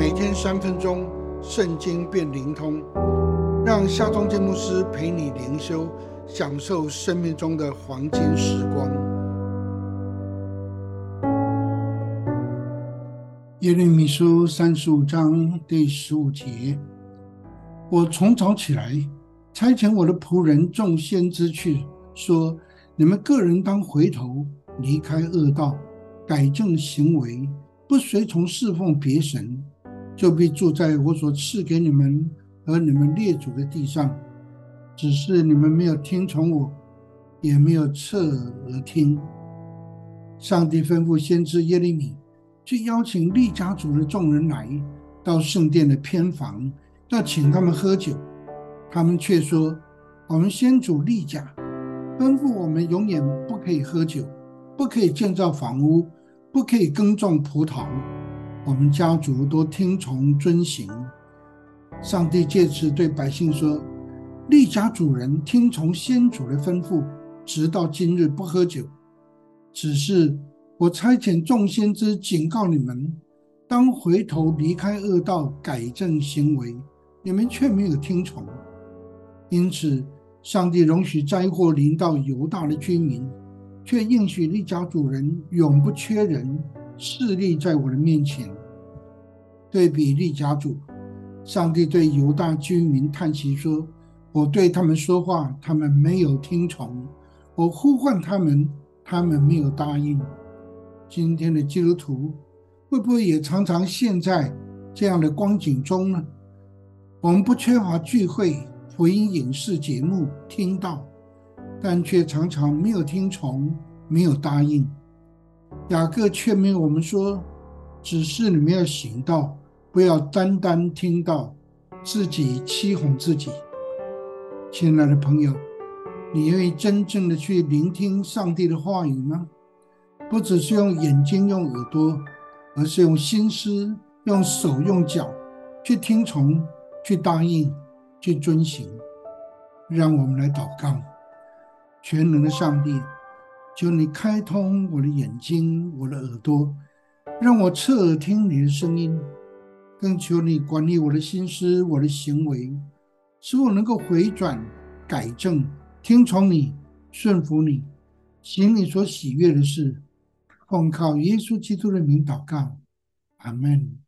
每天三分钟，圣经变灵通，让夏忠建牧师陪你灵修，享受生命中的黄金时光。耶利米书三十五章第十五节：我从早起来，差遣我的仆人众先知去，说：你们个人当回头，离开恶道。改正行为，不随从侍奉别神，就必住在我所赐给你们和你们列祖的地上。只是你们没有听从我，也没有侧耳听。上帝吩咐先知耶利米去邀请利家族的众人来到圣殿的偏房，要请他们喝酒。他们却说：“我们先祖利家吩咐我们永远不可以喝酒，不可以建造房屋。”不可以耕种葡萄，我们家族都听从遵行。上帝借此对百姓说：“利家主人听从先祖的吩咐，直到今日不喝酒。只是我差遣众先知警告你们，当回头离开恶道，改正行为，你们却没有听从。因此，上帝容许灾祸临到犹大的居民。”却应许利家主人永不缺人，势力在我的面前。对比利家主，上帝对犹大居民叹息说：“我对他们说话，他们没有听从；我呼唤他们，他们没有答应。”今天的基督徒会不会也常常陷在这样的光景中呢？我们不缺乏聚会、福音影视节目听到。但却常常没有听从，没有答应。雅各劝勉我们说：“只是你们要行道，不要单单听到，自己欺哄自己。”亲爱的朋友，你愿意真正的去聆听上帝的话语吗？不只是用眼睛、用耳朵，而是用心思、用手、用脚去听从、去答应、去遵行。让我们来祷告。全能的上帝，求你开通我的眼睛、我的耳朵，让我侧耳听你的声音；更求你管理我的心思、我的行为，使我能够回转、改正、听从你、顺服你，行你所喜悦的事。奉靠耶稣基督的名祷告，阿门。